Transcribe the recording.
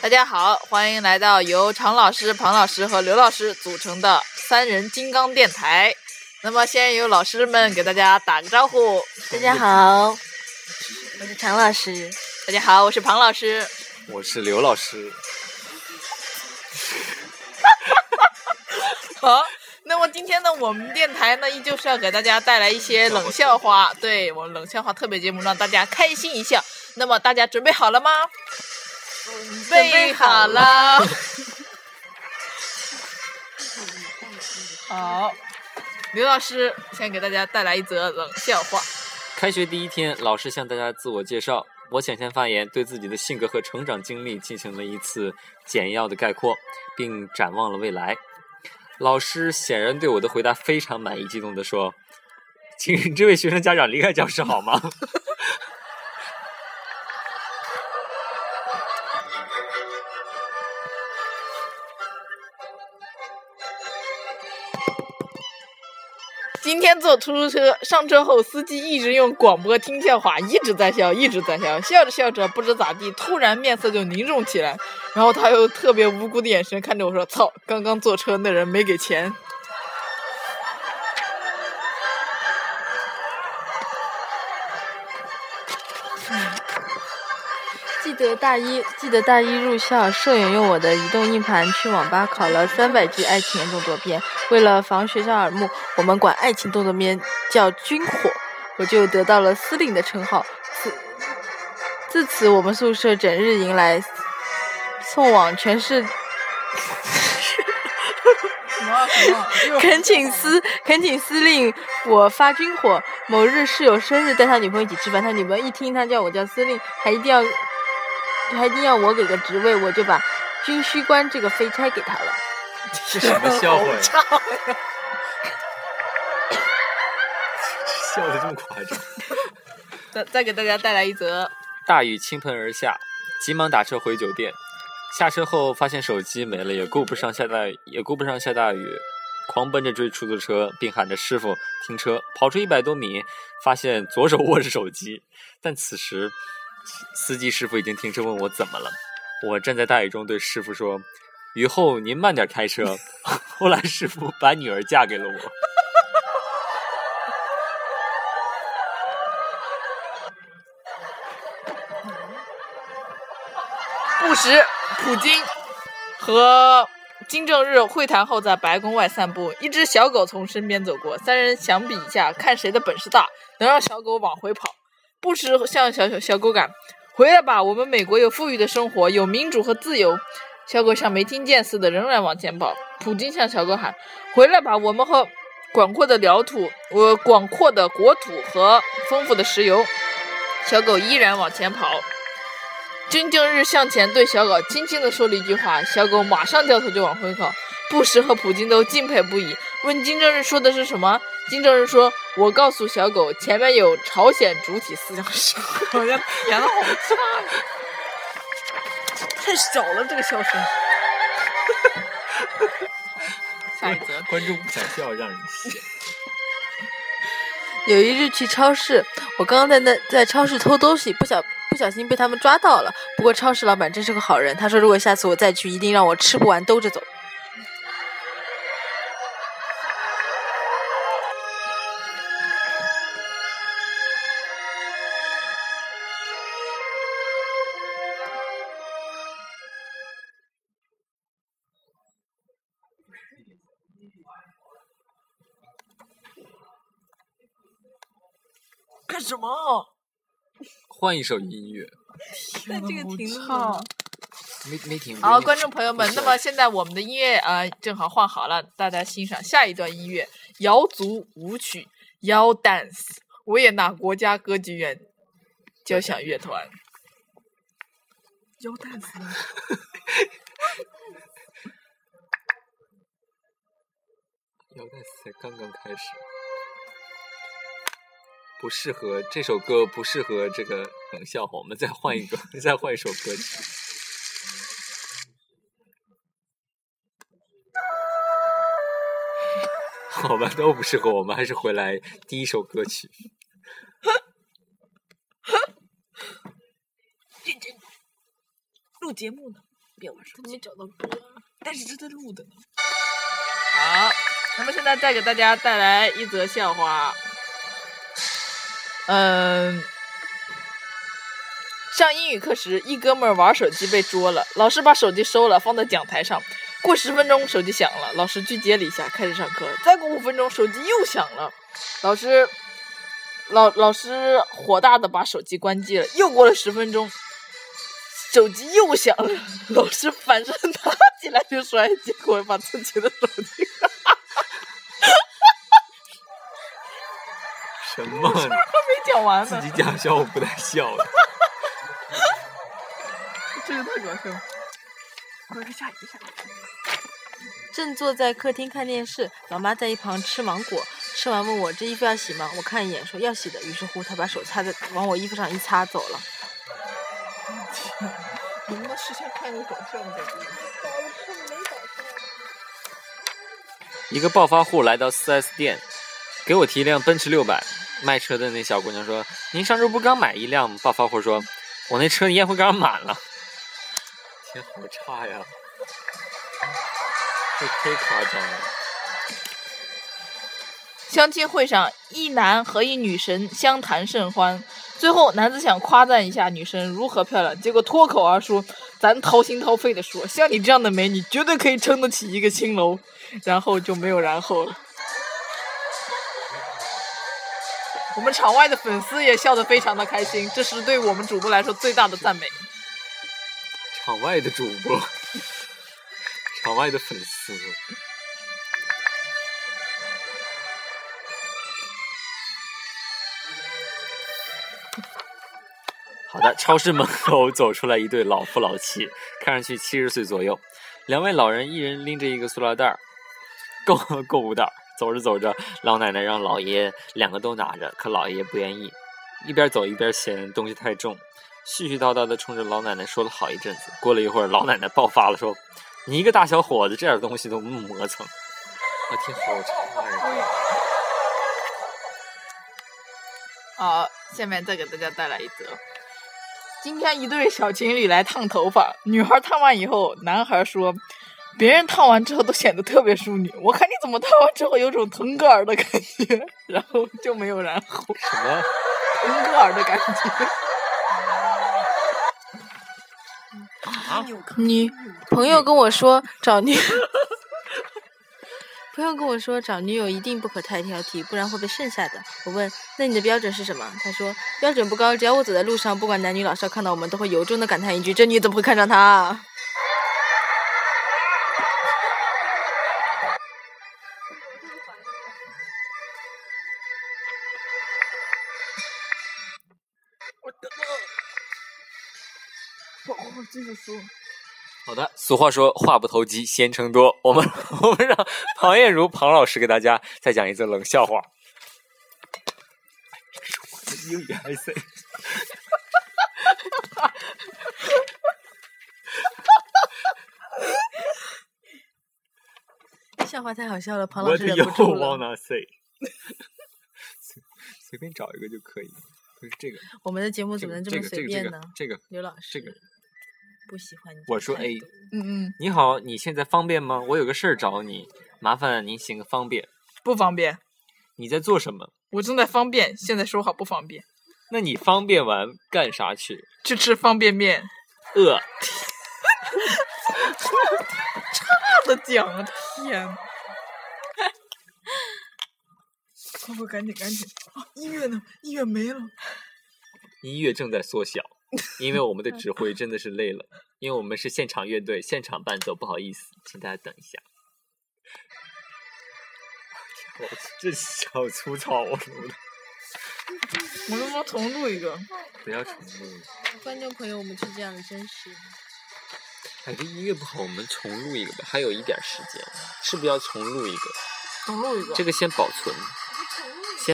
大家好，欢迎来到由常老师、庞老师和刘老师组成的三人金刚电台。那么，先由老师们给大家打个招呼。大家好，我是常老师。大家好，我是庞老师。我是刘老师。好，那么今天呢，我们电台呢，依旧是要给大家带来一些冷笑话，对我们冷笑话特别节目，让大家开心一笑。那么大家准备好了吗？准备好了。好，刘老师先给大家带来一则冷笑话。开学第一天，老师向大家自我介绍，我抢先发言，对自己的性格和成长经历进行了一次简要的概括，并展望了未来。老师显然对我的回答非常满意，激动地说：“ 请这位学生家长离开教室好吗？”今天坐出租车，上车后司机一直用广播听笑话，一直在笑，一直在笑，笑着笑着不知咋地，突然面色就凝重起来，然后他又特别无辜的眼神看着我说：“操，刚刚坐车那人没给钱。”记得大一，记得大一入校，舍友用我的移动硬盘去网吧考了三百 G 爱情动作片。为了防学校耳目，我们管爱情动作片叫“军火”，我就得到了司令的称号。自自此，我们宿舍整日迎来送往全 是。恳请司恳请司令，我发军火。某日室友生日，带他女朋友一起吃饭，他女朋友一听他叫我叫司令，还一定要。还一定要我给个职位，我就把军需官这个飞差给他了。这是什么笑话呀？笑的这么夸张。再再给大家带来一则。大雨倾盆而下，急忙打车回酒店。下车后发现手机没了，也顾不上下大雨也顾不上下大雨，狂奔着追出租车，并喊着师傅停车。跑出一百多米，发现左手握着手机，但此时。司机师傅已经停车，问我怎么了。我站在大雨中对师傅说：“雨后您慢点开车。”后来师傅把女儿嫁给了我。不时，普京和金正日会谈后在白宫外散步，一只小狗从身边走过，三人相比一下，看谁的本事大，能让小狗往回跑。不时向小小小狗赶回来吧，我们美国有富裕的生活，有民主和自由。小狗像没听见似的，仍然往前跑。普京向小狗喊：“回来吧，我们和广阔的辽土，我广阔的国土和丰富的石油。”小狗依然往前跑。金正日向前对小狗轻轻地说了一句话，小狗马上掉头就往回跑。布什和普京都敬佩不已，问金正日说的是什么？金正日说：“我告诉小狗，前面有朝鲜主体思想。”好像演的好差呀！太小了，这个笑声。下一则，观众不想笑，让人笑。有一日去超市，我刚刚在那在超市偷东西，不小不小心被他们抓到了。不过超市老板真是个好人，他说如果下次我再去，一定让我吃不完兜着走。干什么？换一首音乐。那这个停好。没没停。好，观众朋友们，那么现在我们的音乐啊，正好换好了，大家欣赏下一段音乐——瑶族舞曲，瑶 dance，维也纳国家歌剧院交响乐团。瑶 dance。瑶 dance 才刚刚开始。不适合这首歌，不适合这个冷笑话。我们再换一个，再换一首歌曲。好吧，都不适合。我们还是回来第一首歌曲。认真录节目呢。别玩手机，没找到歌。但是这在录的呢。好，那么现在再给大家带来一则笑话。嗯，上英语课时，一哥们儿玩手机被捉了，老师把手机收了，放在讲台上。过十分钟，手机响了，老师去接了一下，开始上课。再过五分钟，手机又响了，老师老老师火大的把手机关机了。又过了十分钟，手机又响了，老师反身拿起来就摔，结果把自己的手机。什么？还没讲完呢，自己讲笑我不带笑的。这个太搞笑了。快看下一个，下一个。正坐在客厅看电视，老妈在一旁吃芒果，吃完问我这衣服要洗吗？我看一眼说要洗的，于是乎她把手擦在往我衣服上一擦走了。你们事先看个搞笑的在这里。一个暴发户来到 4S 店，给我提一辆奔驰六百。卖车的那小姑娘说：“您上周不刚买一辆吗？”暴发户说：“我那车烟灰缸满了。”天，好差呀！这忒夸张了。相亲会上，一男和一女神相谈甚欢，最后男子想夸赞一下女神如何漂亮，结果脱口而出：“咱掏心掏肺的说，像你这样的美女，绝对可以撑得起一个青楼。”然后就没有然后了。我们场外的粉丝也笑得非常的开心，这是对我们主播来说最大的赞美。场外的主播，场外的粉丝。好的，超市门口 走出来一对老夫老妻，看上去七十岁左右。两位老人一人拎着一个塑料袋儿，购购物袋儿。走着走着，老奶奶让老爷两个都拿着，可老爷不愿意，一边走一边嫌东西太重，絮絮叨叨的冲着老奶奶说了好一阵子。过了一会儿，老奶奶爆发了，说：“你一个大小伙子，这点东西都磨蹭。”我天，好差呀！好，下面再给大家带来一则。今天一对小情侣来烫头发，女孩烫完以后，男孩说。别人烫完之后都显得特别淑女，我看你怎么烫完之后有种腾格尔的感觉，然后就没有然后。什么？腾格尔的感觉。啊？你朋友跟我说找女，朋友跟我说找女友一定不可太挑剔，不然会被剩下的。我问那你的标准是什么？他说标准不高，只要我走在路上，不管男女老少看到我们都会由衷的感叹一句：这女怎么会看上他？继续说。好的，俗话说话不投机先成多，我们我们让庞艳茹庞老师给大家再讲一则冷笑话。英语还塞。笑话太好笑了，庞老师忍不 What 住 you 了。wanna say？随随便找一个就可以，不是这个，我们的节目这个怎么能这么随便呢？个这个刘老师，这个，不喜欢你。我说 A。嗯嗯，你好，你现在方便吗？我有个事儿找你，麻烦您行个方便。不方便。你在做什么？我正在方便，现在说好不方便。那你方便完干啥去？去吃方便面。饿。差的讲啊，天！快快赶紧赶紧！啊，音乐呢？音乐没了。音乐正在缩小，因为我们的指挥真的是累了，因为我们是现场乐队，现场伴奏，不好意思，请大家等一下。我这小粗糙，我录的，我能不能重录一个？不要重录。观众朋友，我们是这样的，真实。哎，这音乐不好，我们重录一个吧，还有一点时间，是不是要重录一个？重录一个。这个先保存。